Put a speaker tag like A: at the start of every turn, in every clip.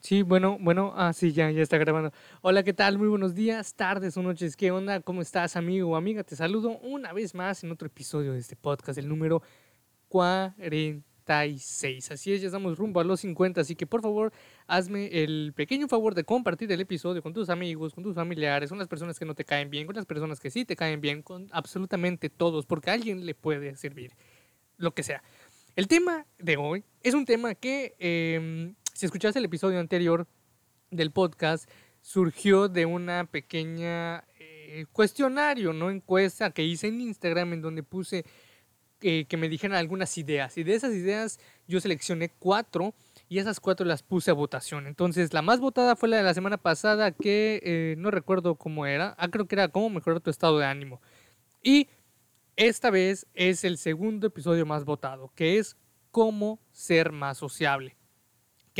A: Sí, bueno, bueno, ah, sí, ya, ya está grabando. Hola, ¿qué tal? Muy buenos días, tardes o noches. ¿Qué onda? ¿Cómo estás, amigo o amiga? Te saludo una vez más en otro episodio de este podcast, el número 46. Así es, ya estamos rumbo a los 50, así que por favor, hazme el pequeño favor de compartir el episodio con tus amigos, con tus familiares, con las personas que no te caen bien, con las personas que sí te caen bien, con absolutamente todos, porque a alguien le puede servir, lo que sea. El tema de hoy es un tema que... Em, si escuchaste el episodio anterior del podcast, surgió de una pequeña eh, cuestionario, ¿no? Encuesta que hice en Instagram en donde puse eh, que me dijeran algunas ideas. Y de esas ideas yo seleccioné cuatro y esas cuatro las puse a votación. Entonces, la más votada fue la de la semana pasada que eh, no recuerdo cómo era. Ah, creo que era cómo mejorar tu estado de ánimo. Y esta vez es el segundo episodio más votado, que es cómo ser más sociable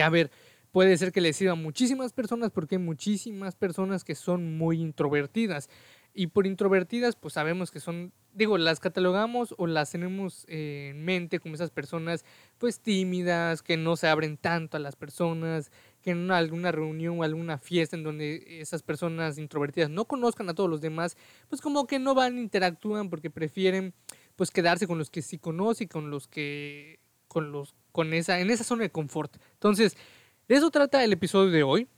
A: que a ver, puede ser que le sirva a muchísimas personas porque hay muchísimas personas que son muy introvertidas. Y por introvertidas, pues sabemos que son, digo, las catalogamos o las tenemos en mente como esas personas, pues tímidas, que no se abren tanto a las personas, que en alguna reunión o alguna fiesta en donde esas personas introvertidas no conozcan a todos los demás, pues como que no van, interactúan porque prefieren, pues quedarse con los que sí conocen, con los que, con los con esa, en esa zona de confort. Entonces, de eso trata el episodio de hoy.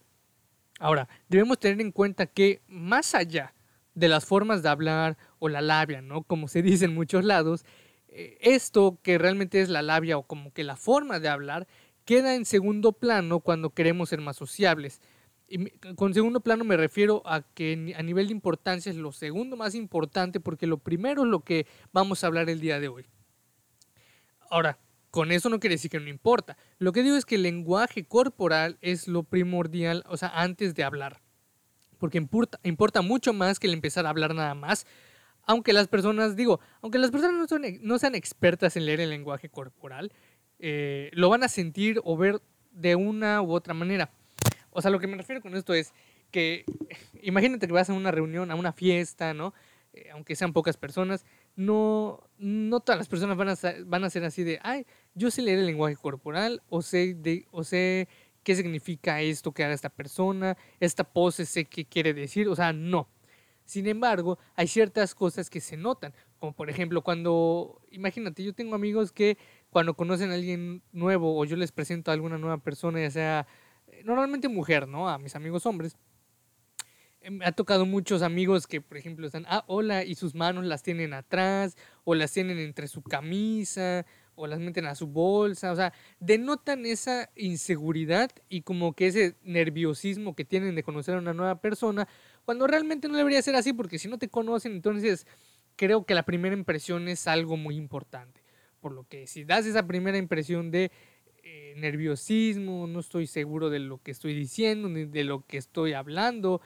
A: Ahora, debemos tener en cuenta que más allá de las formas de hablar o la labia, ¿no? Como se dice en muchos lados, eh, esto que realmente es la labia o como que la forma de hablar queda en segundo plano cuando queremos ser más sociables. Y con segundo plano me refiero a que a nivel de importancia es lo segundo más importante porque lo primero es lo que vamos a hablar el día de hoy. Ahora, con eso no quiere decir que no importa. Lo que digo es que el lenguaje corporal es lo primordial, o sea, antes de hablar. Porque importa, importa mucho más que el empezar a hablar nada más. Aunque las personas, digo, aunque las personas no, son, sean expertas en leer el lenguaje corporal, eh, lo van a sentir o ver de una u otra manera. O sea, lo que me refiero con esto es que imagínate que vas a una reunión, a una fiesta, ¿no? Eh, aunque sean pocas personas, no, no todas las personas van a, van a ser así de, ay, yo sé leer el lenguaje corporal o sé, de, o sé qué significa esto que haga esta persona, esta pose sé qué quiere decir, o sea, no. Sin embargo, hay ciertas cosas que se notan, como por ejemplo cuando, imagínate, yo tengo amigos que cuando conocen a alguien nuevo o yo les presento a alguna nueva persona, ya sea eh, normalmente mujer, ¿no? A mis amigos hombres, me em, ha tocado muchos amigos que, por ejemplo, están, ah, hola, y sus manos las tienen atrás, o las tienen entre su camisa, o las meten a su bolsa, o sea, denotan esa inseguridad y como que ese nerviosismo que tienen de conocer a una nueva persona, cuando realmente no debería ser así, porque si no te conocen, entonces creo que la primera impresión es algo muy importante. Por lo que si das esa primera impresión de eh, nerviosismo, no estoy seguro de lo que estoy diciendo, ni de lo que estoy hablando,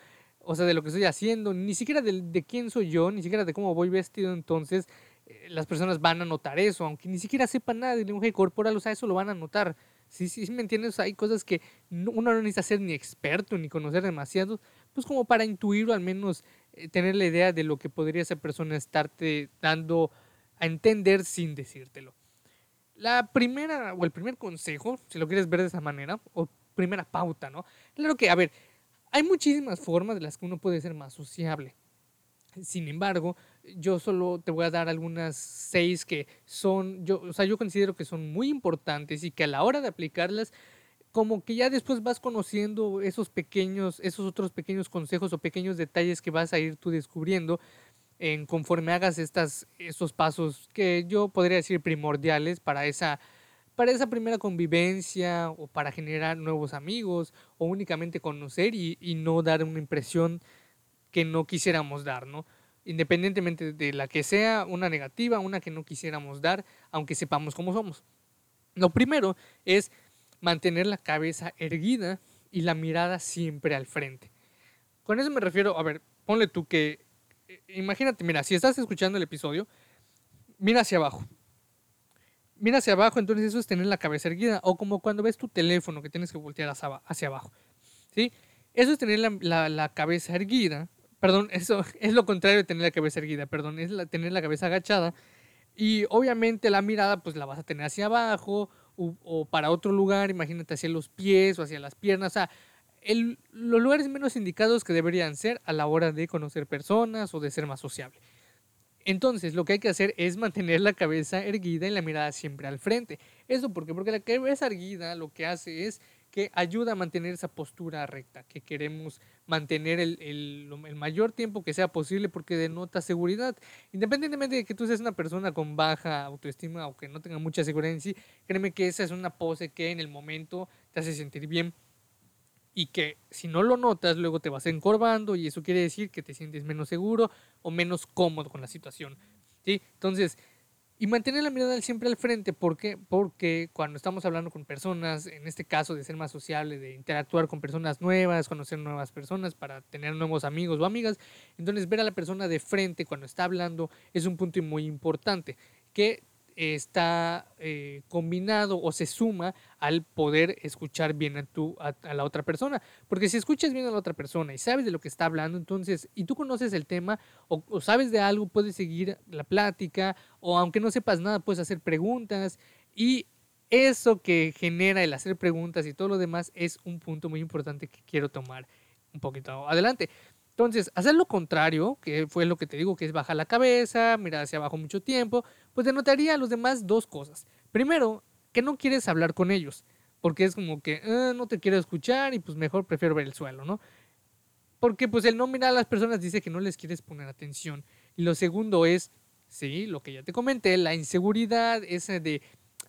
A: o sea, de lo que estoy haciendo, ni siquiera de, quién soy yo, ni siquiera de cómo voy vestido, entonces eh, las personas van a notar eso, aunque ni siquiera sepan nada de lenguaje corporal, o sea, eso lo van a notar. Sí, sí, me entiendes, hay cosas que uno no necesita ser ni experto ni conocer demasiado, pues como para intuir o al menos eh, tener la idea de lo que podría esa persona estarte dando a entender sin decírtelo. La primera o el primer consejo, si lo quieres ver de esa manera, o primera pauta, ¿no? Claro que, a ver, hay muchísimas formas de las que uno puede ser más sociable. Sin embargo, yo solo te voy a dar algunas seis que son, yo, o sea, yo considero que son muy importantes y que a la hora de aplicarlas, como que ya después vas conociendo esos pequeños, esos otros pequeños consejos o pequeños detalles que vas a ir tú descubriendo en conforme hagas estas, estos pasos que yo podría decir primordiales para esa para esa primera convivencia o para generar nuevos amigos o únicamente conocer y, no dar una impresión que no quisiéramos dar, ¿no? Independientemente de la que sea, una negativa, una que no quisiéramos dar, aunque sepamos cómo somos. Lo primero es mantener la cabeza erguida y la mirada siempre al frente. Con eso me refiero, a ver, ponle tú que, eh, imagínate, mira, si estás escuchando el episodio, mira hacia abajo mira hacia abajo, entonces eso es tener la cabeza erguida. O como cuando ves tu teléfono que tienes que voltear hacia, abajo. ¿Sí? Eso es tener la, cabeza erguida. Perdón, eso es lo contrario de tener la cabeza erguida, perdón, es tener la cabeza agachada. Y obviamente la mirada pues la vas a tener hacia abajo o, para otro lugar, imagínate hacia los pies o hacia las piernas, o sea, el, los lugares menos indicados que deberían ser a la hora de conocer personas o de ser más sociable. Entonces, lo que hay que hacer es mantener la cabeza erguida y la mirada siempre al frente. ¿Eso por qué? Porque la cabeza erguida lo que hace es que ayuda a mantener esa postura recta, que queremos mantener el, mayor tiempo que sea posible porque denota seguridad. Independientemente de que tú seas una persona con baja autoestima o que no tenga mucha seguridad en sí, créeme que esa es una pose que en el momento te hace sentir bien y que si no lo notas luego te vas encorvando y eso quiere decir que te sientes menos seguro o menos cómodo con la situación. ¿sí? Entonces, y mantener la mirada siempre al frente, ¿por qué? Porque cuando estamos hablando con personas, en este caso de ser más sociable, de interactuar con personas nuevas, conocer nuevas personas para tener nuevos amigos o amigas, entonces ver a la persona de frente cuando está hablando es un punto muy importante, que está eh, combinado o se suma al poder escuchar bien a, tu, a, la otra persona. Porque si escuchas bien a la otra persona y sabes de lo que está hablando, entonces, y tú conoces el tema o, o sabes de algo, puedes seguir la plática o aunque no sepas nada, puedes hacer preguntas y eso que genera el hacer preguntas y todo lo demás es un punto muy importante que quiero tomar un poquito adelante. Entonces, hacer lo contrario, que fue lo que te digo, que es bajar la cabeza, mirar hacia abajo mucho tiempo, pues denotaría a los demás dos cosas. Primero, que no quieres hablar con ellos, porque es como que ah, no te quiero escuchar y pues mejor prefiero ver el suelo, ¿no? Porque pues el no mirar a las personas dice que no les quieres poner atención. Y lo segundo es, sí, lo que ya te comenté, la inseguridad, ese de,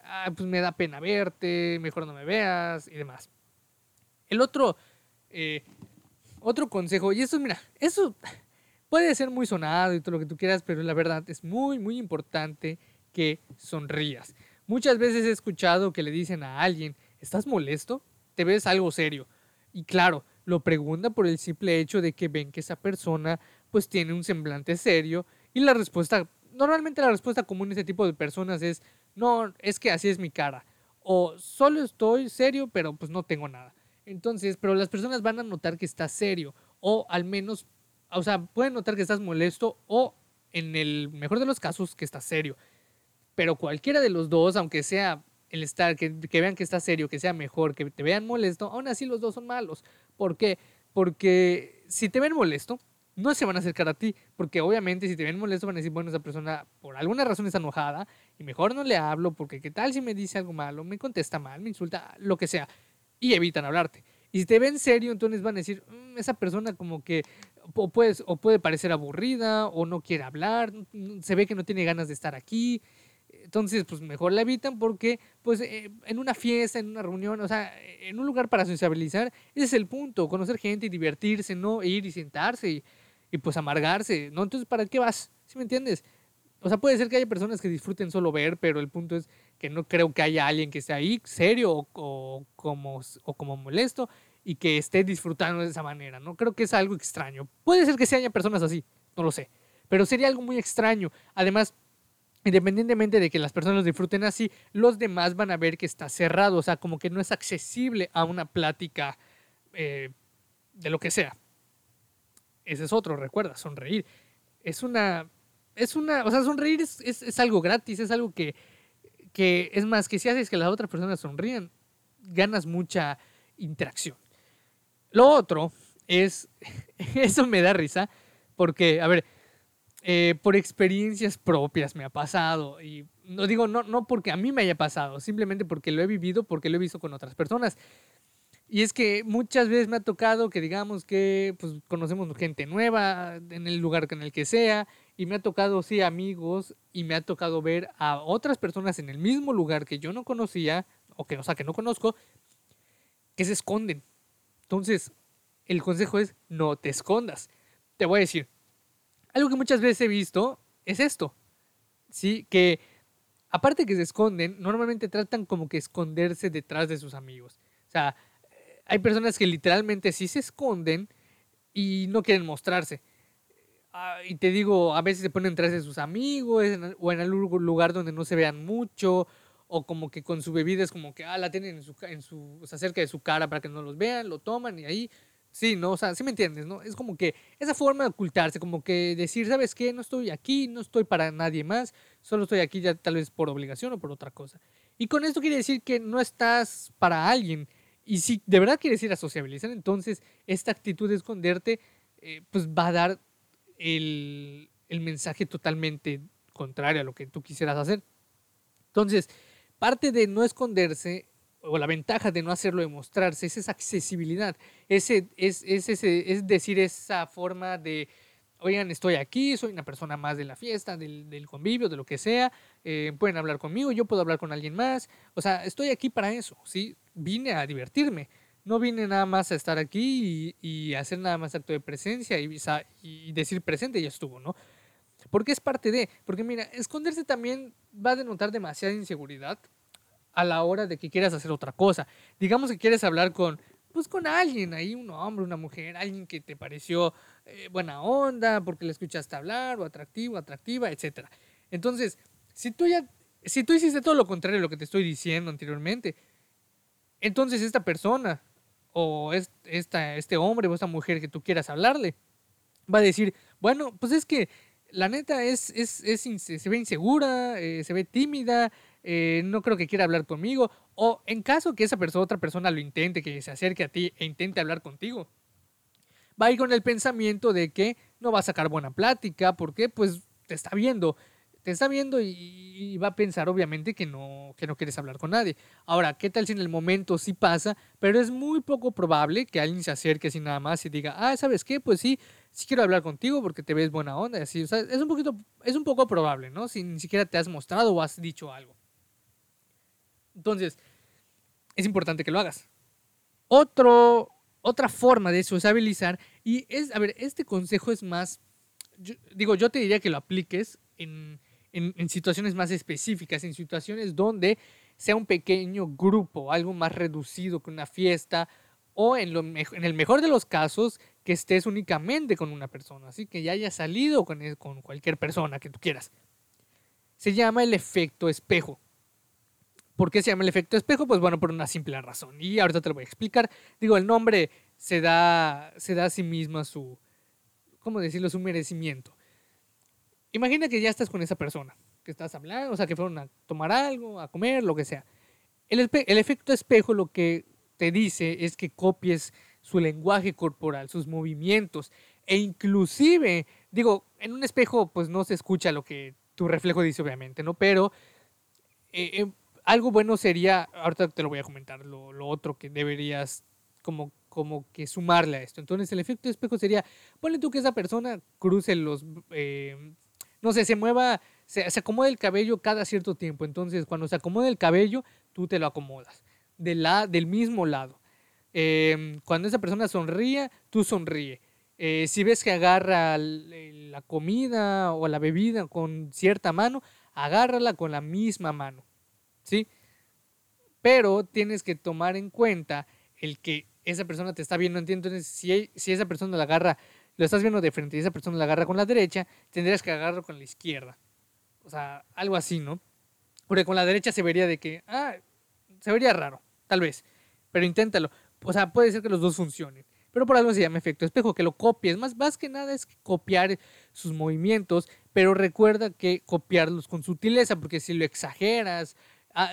A: ah, pues me da pena verte, mejor no me veas y demás. El otro, eh, otro consejo, y eso, mira, eso puede ser muy sonado y todo lo que tú quieras, pero la verdad es muy, muy importante que sonrías. Muchas veces he escuchado que le dicen a alguien, ¿estás molesto? ¿Te ves algo serio? Y claro, lo preguntan por el simple hecho de que ven que esa persona pues tiene un semblante serio y la respuesta, normalmente la respuesta común de ese tipo de personas es, no, es que así es mi cara. O solo estoy serio, pero pues no tengo nada. Entonces, pero las personas van a notar que estás serio o al menos, o sea, pueden notar que estás molesto o en el mejor de los casos que estás serio. Pero cualquiera de los dos, aunque sea el estar, que, vean que estás serio, que sea mejor, que te vean molesto, aún así los dos son malos. ¿Por qué? Porque si te ven molesto, no se van a acercar a ti, porque obviamente si te ven molesto van a decir, bueno, esa persona por alguna razón está enojada y mejor no le hablo porque qué tal si me dice algo malo, me contesta mal, me insulta, lo que sea y evitan hablarte. Y si te ven serio, entonces van a decir, mm, esa persona como que o, puedes, o puede parecer aburrida o no quiere hablar, se ve que no tiene ganas de estar aquí. Entonces, pues mejor la evitan porque, pues, eh, en una fiesta, en una reunión, o sea, en un lugar para sociabilizar, ese es el punto, conocer gente y divertirse, no ir y sentarse y, y pues amargarse, ¿no? Entonces, ¿para qué vas? ¿Sí me entiendes? O sea, puede ser que haya personas que disfruten solo ver, pero el punto es que no creo que haya alguien que esté ahí serio o, como, o como molesto y que esté disfrutando de esa manera. No creo que es algo extraño. Puede ser que se haya personas así, no lo sé. Pero sería algo muy extraño. Además, independientemente de que las personas disfruten así, los demás van a ver que está cerrado. O sea, como que no es accesible a una plática eh, de lo que sea. Ese es otro, recuerda, sonreír. Es una es una, o sea, sonreír es, es, algo gratis, es algo que, que, es más, que si haces que las otras personas sonrían, ganas mucha interacción. Lo otro es, eso me da risa, porque, a ver, eh, por experiencias propias me ha pasado, y no digo, no, no porque a mí me haya pasado, simplemente porque lo he vivido, porque lo he visto con otras personas. Y es que muchas veces me ha tocado que digamos que pues, conocemos gente nueva en el lugar en el que sea y me ha tocado, sí, amigos y me ha tocado ver a otras personas en el mismo lugar que yo no conocía o que, o sea, que no conozco, que se esconden. Entonces, el consejo es no te escondas. Te voy a decir, algo que muchas veces he visto es esto, ¿sí? Que aparte que se esconden, normalmente tratan como que esconderse detrás de sus amigos. O sea, hay personas que literalmente sí se esconden y no quieren mostrarse. Ah, y te digo, a veces se ponen detrás de sus amigos o en algún lugar donde no se vean mucho o como que con su bebida es como que ah, la tienen en su, en su, o sea, cerca de su cara para que no los vean, lo toman y ahí, sí, ¿no? O sea, sí me entiendes, ¿no? Es como que esa forma de ocultarse, como que decir, ¿sabes qué? No estoy aquí, no estoy para nadie más, solo estoy aquí ya tal vez por obligación o por otra cosa. Y con esto quiere decir que no estás para alguien. Y si de verdad quieres ir a sociabilizar, entonces esta actitud de esconderte, eh, pues va a dar el, el mensaje totalmente contrario a lo que tú quisieras hacer. Entonces, parte de no esconderse o la ventaja de no hacerlo de mostrarse es esa accesibilidad, ese, es, es, es decir, esa forma de, oigan, estoy aquí, soy una persona más de la fiesta, del, del convivio, de lo que sea, eh, pueden hablar conmigo, yo puedo hablar con alguien más, o sea, estoy aquí para eso, ¿sí? Vine a divertirme, no vine nada más a estar aquí y, y hacer nada más acto de presencia y, y decir presente ya estuvo, ¿no? Porque es parte de, porque mira, esconderse también va a denotar demasiada inseguridad a la hora de que quieras hacer otra cosa. Digamos que quieres hablar con, pues con alguien, ahí un hombre, una mujer, alguien que te pareció eh, buena onda, porque le escuchaste hablar, o atractivo, atractiva, etc. Entonces, si tú ya, si tú hiciste todo lo contrario de lo que te estoy diciendo anteriormente, entonces esta persona, o esta, este hombre o esta mujer que tú quieras hablarle, va a decir, bueno, pues es que la neta es, es, es se ve insegura, eh, se ve tímida, eh, no creo que quiera hablar conmigo. O en caso que esa persona, otra persona lo intente, que se acerque a ti e intente hablar contigo, va a ir con el pensamiento de que no va a sacar buena plática, porque pues te está viendo, te está viendo y, va a pensar obviamente que no, que no quieres hablar con nadie. Ahora, ¿qué tal si en el momento sí pasa? Pero es muy poco probable que alguien se acerque así nada más y diga, ah, ¿sabes qué? Pues sí, sí quiero hablar contigo porque te ves buena onda. Así, es un poquito, es un poco probable, ¿no? Si ni siquiera te has mostrado o has dicho algo. Entonces, es importante que lo hagas. Otro, otra forma de sociabilizar, y es, a ver, este consejo es más, digo, yo te diría que lo apliques en, en, situaciones más específicas, en situaciones donde sea un pequeño grupo, algo más reducido que una fiesta, o en, lo, en el mejor de los casos, que estés únicamente con una persona, así que ya hayas salido con, con cualquier persona que tú quieras. Se llama el efecto espejo. ¿Por qué se llama el efecto espejo? Pues bueno, por una simple razón. Y ahorita te lo voy a explicar. Digo, el nombre se da, se da a sí mismo su, ¿cómo decirlo? Su merecimiento. Imagina que ya estás con esa persona, que estás hablando, o sea, que fueron a tomar algo, a comer, lo que sea. El, el efecto espejo lo que te dice es que copies su lenguaje corporal, sus movimientos, e inclusive, digo, en un espejo pues no se escucha lo que tu reflejo dice obviamente, ¿no? Pero eh, eh, algo bueno sería, ahorita te lo voy a comentar, lo, otro que deberías como, como que sumarle a esto. Entonces el efecto espejo sería, ponle tú que esa persona cruce los, eh, no sé, se mueva, se, se acomode el cabello cada cierto tiempo. Entonces cuando se acomode el cabello, tú te lo acomodas de la, del mismo lado. Em, cuando esa persona sonríe, tú sonríe. Eh, si ves que agarra la comida o la bebida con cierta mano, agárrala con la misma mano. ¿sí? Pero tienes que tomar en cuenta el que esa persona te está viendo. Entonces, si, si esa persona la agarra, lo estás viendo de frente y esa persona la agarra con la derecha, tendrías que agarrarlo con la izquierda. O sea, algo así, ¿no? Porque con la derecha se vería de que, ah, se vería raro, tal vez. Pero inténtalo. O sea, puede ser que los dos funcionen. Pero por algo se llama efecto espejo, que lo copies. Más, más que nada es copiar sus movimientos, pero recuerda que copiarlos con sutileza, porque si lo exageras,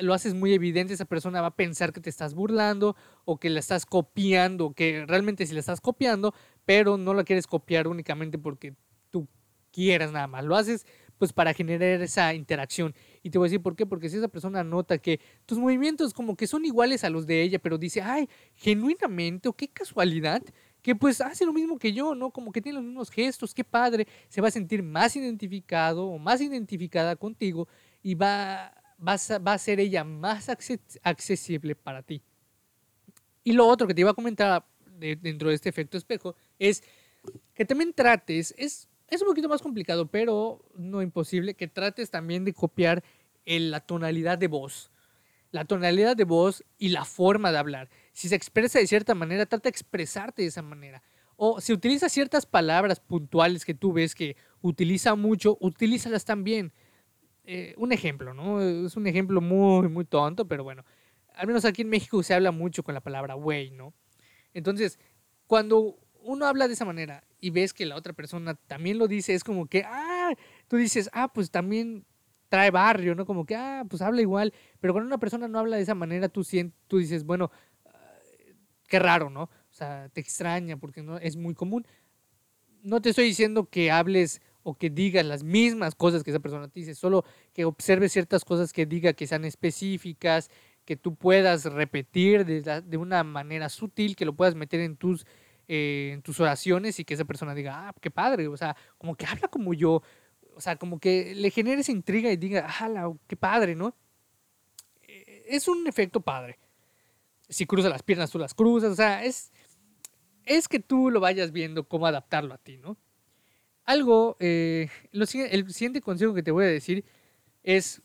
A: lo haces muy evidente, esa persona va a pensar que te estás burlando o que la estás copiando, que realmente si la estás copiando, pero no la quieres copiar únicamente porque tú quieras nada más. Lo haces pues para generar esa interacción. Y te voy a decir por qué, porque si esa persona nota que tus movimientos como que son iguales a los de ella, pero dice, ay, genuinamente o qué casualidad, que pues hace lo mismo que yo, ¿no? Como que tiene los mismos gestos, qué padre, se va a sentir más identificado o más identificada contigo y va va a, ser ella más accesible para ti. Y lo otro que te iba a comentar dentro de este efecto espejo es que también trates, es, es un poquito más complicado, pero no imposible, que trates también de copiar la tonalidad de voz. La tonalidad de voz y la forma de hablar. Si se expresa de cierta manera, trata de expresarte de esa manera. O si utiliza ciertas palabras puntuales que tú ves que utiliza mucho, utilízalas también. Eh, un ejemplo, ¿no? Es un ejemplo muy, muy tonto, pero bueno, al menos aquí en México se habla mucho con la palabra güey, ¿no? Entonces, cuando uno habla de esa manera y ves que la otra persona también lo dice, es como que, ah, tú dices, ah, pues también, trae barrio, ¿no? Como que, ah, pues habla igual. Pero cuando una persona no habla de esa manera, tú, tú dices, bueno, ah, qué raro, ¿no? O sea, te extraña porque no es muy común. No te estoy diciendo que hables o que digas las mismas cosas que esa persona te dice, solo que observes ciertas cosas que diga que sean específicas, que tú puedas repetir de, una manera sutil, que lo puedas meter en tus, eh, en tus oraciones y que esa persona diga, ah, qué padre, o sea, como que habla como yo, o sea, como que le genere esa intriga y diga, ah, qué padre, ¿no? Eh, es un efecto padre. Si cruza las piernas, tú las cruzas, o sea, es, es que tú lo vayas viendo cómo adaptarlo a ti, ¿no? Algo, eh, el siguiente consejo que te voy a decir es,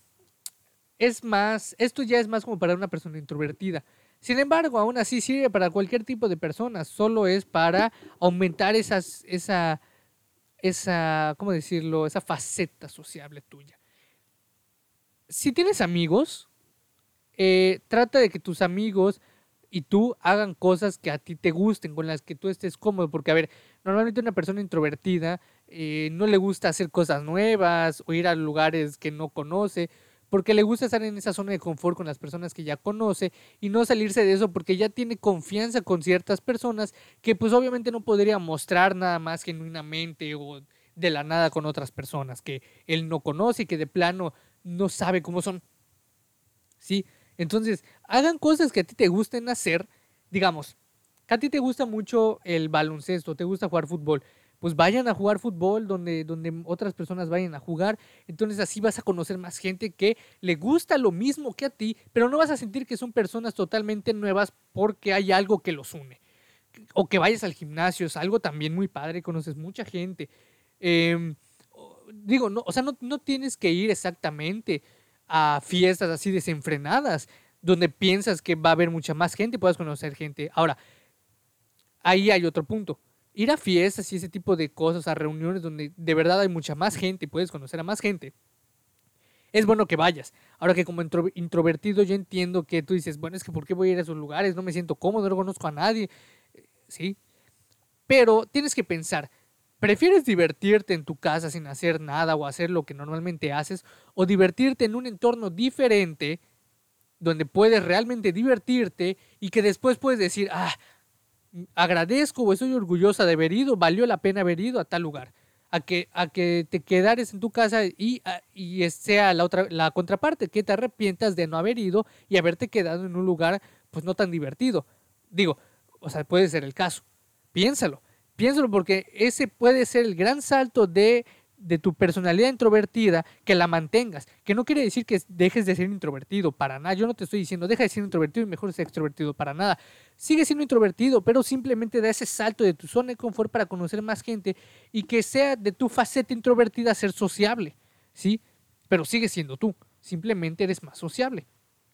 A: es más, esto ya es más como para una persona introvertida. Sin embargo, aún así sirve para cualquier tipo de persona, solo es para aumentar esas, esa, esa, ¿cómo decirlo? Esa faceta sociable tuya. Si tienes amigos, eh, trata de que tus amigos y tú hagan cosas que a ti te gusten, con las que tú estés cómodo, porque a ver, normalmente una persona introvertida eh, no le gusta hacer cosas nuevas o ir a lugares que no conoce, porque le gusta estar en esa zona de confort con las personas que ya conoce y no salirse de eso porque ya tiene confianza con ciertas personas que pues obviamente no podría mostrar nada más genuinamente o de la nada con otras personas que él no conoce y que de plano no sabe cómo son. ¿Sí? Entonces, hagan cosas que a ti te gusten hacer. Digamos, que a ti te gusta mucho el baloncesto, te gusta jugar fútbol. Pues vayan a jugar fútbol donde, donde otras personas vayan a jugar. Entonces así vas a conocer más gente que le gusta lo mismo que a ti, pero no vas a sentir que son personas totalmente nuevas porque hay algo que los une. O que vayas al gimnasio, es algo también muy padre, conoces mucha gente. Em, digo, no, o sea, no, no tienes que ir exactamente a fiestas así desenfrenadas, donde piensas que va a haber mucha más gente puedas conocer gente. Ahora, ahí hay otro punto. Ir a fiestas y ese tipo de cosas, a reuniones donde de verdad hay mucha más gente y puedes conocer a más gente, es bueno que vayas. Ahora que como introvertido yo entiendo que tú dices, bueno, es que ¿por qué voy a ir a esos lugares? No me siento cómodo, no conozco a nadie. Sí. Pero tienes que pensar, ¿Prefieres divertirte en tu casa sin hacer nada o hacer lo que normalmente haces? ¿O divertirte en un entorno diferente donde puedes realmente divertirte y que después puedes decir, ah, agradezco o estoy orgullosa de haber ido, valió la pena haber ido a tal lugar? A que, a que te quedares en tu casa y, y sea la, otra, la contraparte, que te arrepientas de no haber ido y haberte quedado en un lugar pues no tan divertido. Digo, o sea, puede ser el caso. Piénsalo Piénsalo porque ese puede ser el gran salto de, de tu personalidad introvertida, que la mantengas. Que no quiere decir que dejes de ser introvertido, para nada. Yo no te estoy diciendo, deja de ser introvertido y mejor ser extrovertido, para nada. Sigue siendo introvertido, pero simplemente da ese salto de tu zona de confort para conocer más gente y que sea de tu faceta introvertida ser sociable, ¿sí? Pero sigue siendo tú, simplemente eres más sociable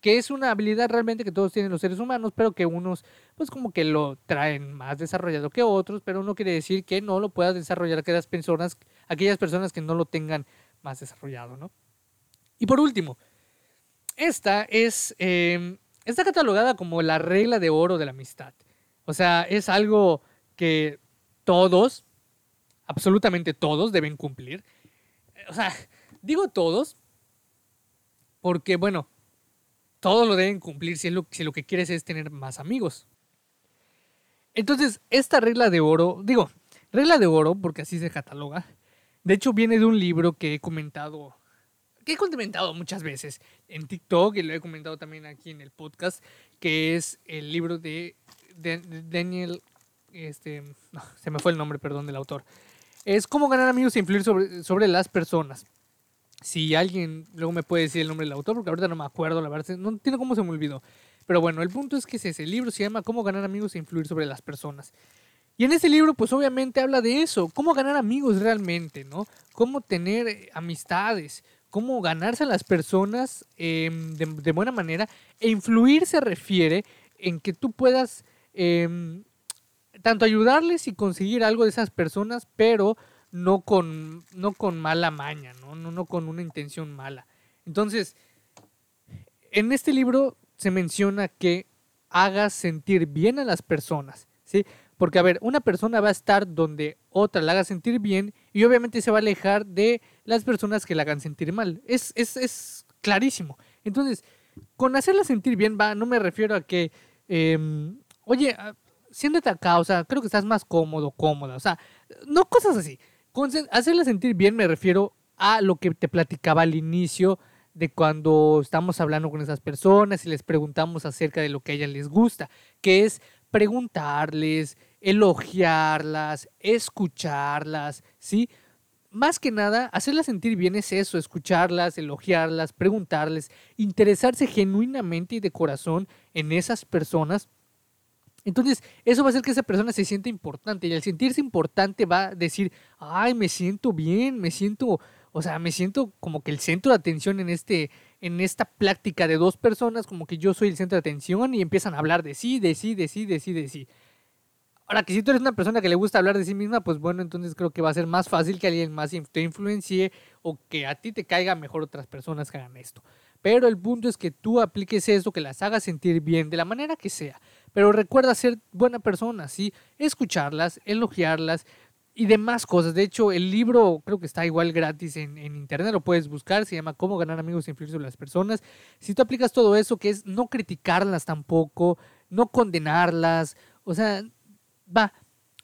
A: que es una habilidad realmente que todos tienen los seres humanos, pero que unos pues como que lo traen más desarrollado que otros, pero no quiere decir que no lo puedas desarrollar aquellas personas, aquellas personas que no lo tengan más desarrollado, ¿no? Y por último, esta es, em, está catalogada como la regla de oro de la amistad. O sea, es algo que todos, absolutamente todos, deben cumplir. O sea, digo todos, porque bueno, todo lo deben cumplir si, lo, lo que quieres es tener más amigos. Entonces, esta regla de oro, digo, regla de oro, porque así se cataloga, de hecho viene de un libro que he comentado, que he comentado muchas veces en TikTok y lo he comentado también aquí en el podcast, que es el libro de, Daniel, este, se me fue el nombre, perdón, del autor. Es cómo ganar amigos e influir sobre las personas si alguien luego me puede decir el nombre del autor, porque ahorita no me acuerdo, la verdad, no entiendo cómo se me olvidó. Pero bueno, el punto es que ese libro se llama Cómo ganar amigos e influir sobre las personas. Y en ese libro, pues obviamente habla de eso, cómo ganar amigos realmente, ¿no? Cómo tener eh, amistades, cómo ganarse a las personas em, de, buena manera. E influir se refiere en que tú puedas em, tanto ayudarles y conseguir algo de esas personas, pero no con, no con mala maña, ¿no? No, no con una intención mala. Entonces, en este libro se menciona que hagas sentir bien a las personas, ¿sí? Porque, a ver, una persona va a estar donde otra la haga sentir bien y obviamente se va a alejar de las personas que la hagan sentir mal. Es, es, es clarísimo. Entonces, con hacerla sentir bien, va, no me refiero a que, em, oye, ah, siéntate acá, o sea, creo que estás más cómodo, cómoda, o sea, no cosas así. Hacerla sentir bien me refiero a lo que te platicaba al inicio de cuando estamos hablando con esas personas y les preguntamos acerca de lo que a ellas les gusta, que es preguntarles, elogiarlas, escucharlas, ¿sí? Más que nada, hacerlas sentir bien es eso, escucharlas, elogiarlas, preguntarles, interesarse genuinamente y de corazón en esas personas. Entonces, eso va a hacer que esa persona se sienta importante y al sentirse importante va a decir, ay, me siento bien, me siento, o sea, me siento como que el centro de atención en este, en esta plática de dos personas, como que yo soy el centro de atención y empiezan a hablar de sí, de sí, de sí, de sí, de sí. Ahora que si tú eres una persona que le gusta hablar de sí misma, pues bueno, entonces creo que va a ser más fácil que alguien más te influencie o que a ti te caiga mejor otras personas que hagan esto. Pero el punto es que tú apliques eso, que las hagas sentir bien, de la manera que sea. Pero recuerda ser buena persona, ¿sí? Escucharlas, elogiarlas y demás cosas. De hecho, el libro creo que está igual gratis en, internet, lo puedes buscar, se llama Cómo ganar amigos e influir sobre las personas. Si tú aplicas todo eso, que es no criticarlas tampoco, no condenarlas, o sea, va,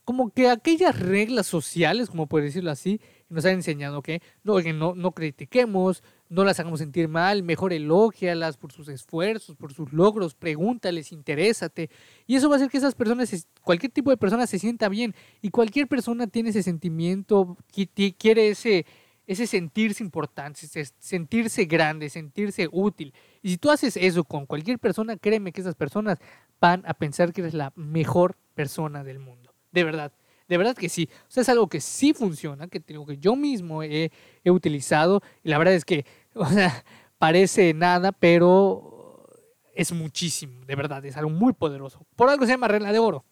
A: como que aquellas reglas sociales, como por decirlo así, nos han enseñado que no, no, no critiquemos, no las hagamos sentir mal, mejor elógialas por sus esfuerzos, por sus logros, pregúntales, interésate. Y eso va a hacer que esas personas, cualquier tipo de persona se sienta bien. Y cualquier persona tiene ese sentimiento, quiere ese, ese sentirse importante, sentirse grande, sentirse útil. Y si tú haces eso con cualquier persona, créeme que esas personas van a pensar que eres la mejor persona del mundo. De verdad. De verdad que sí. O sea, es algo que sí funciona, que tengo que yo mismo he, utilizado. Y la verdad es que, o sea, parece nada, pero es muchísimo. De verdad, es algo muy poderoso. Por algo se llama regla de oro.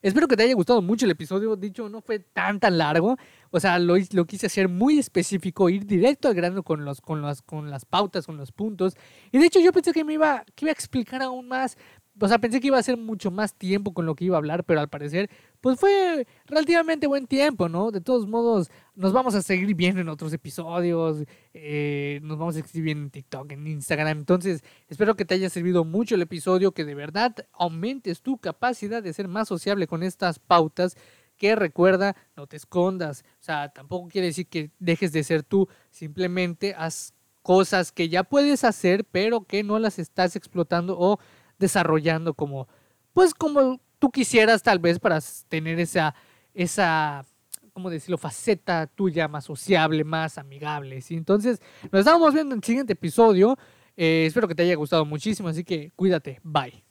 A: Espero que te haya gustado mucho el episodio. Dicho, no fue tan tan largo. O sea, lo, lo quise hacer muy específico, ir directo al grano con, los, con, las, con las pautas, con los puntos. Y de hecho yo pensé que me iba, que iba a explicar aún más, o sea, pensé que iba a ser mucho más tiempo con lo que iba a hablar, pero al parecer, pues fue relativamente buen tiempo, ¿no? De todos modos, nos vamos a seguir viendo en otros episodios, eh, nos vamos a seguir viendo en TikTok, en Instagram. Entonces, espero que te haya servido mucho el episodio, que de verdad aumentes tu capacidad de ser más sociable con estas pautas. Que recuerda, no te escondas. O sea, tampoco quiere decir que dejes de ser tú. Simplemente haz cosas que ya puedes hacer, pero que no las estás explotando o desarrollando como, pues como tú quisieras tal vez para tener esa, esa, ¿cómo decirlo?, faceta tuya más sociable, más amigable. Entonces, nos estamos viendo en el siguiente episodio. Eh, espero que te haya gustado muchísimo, así que cuídate. Bye.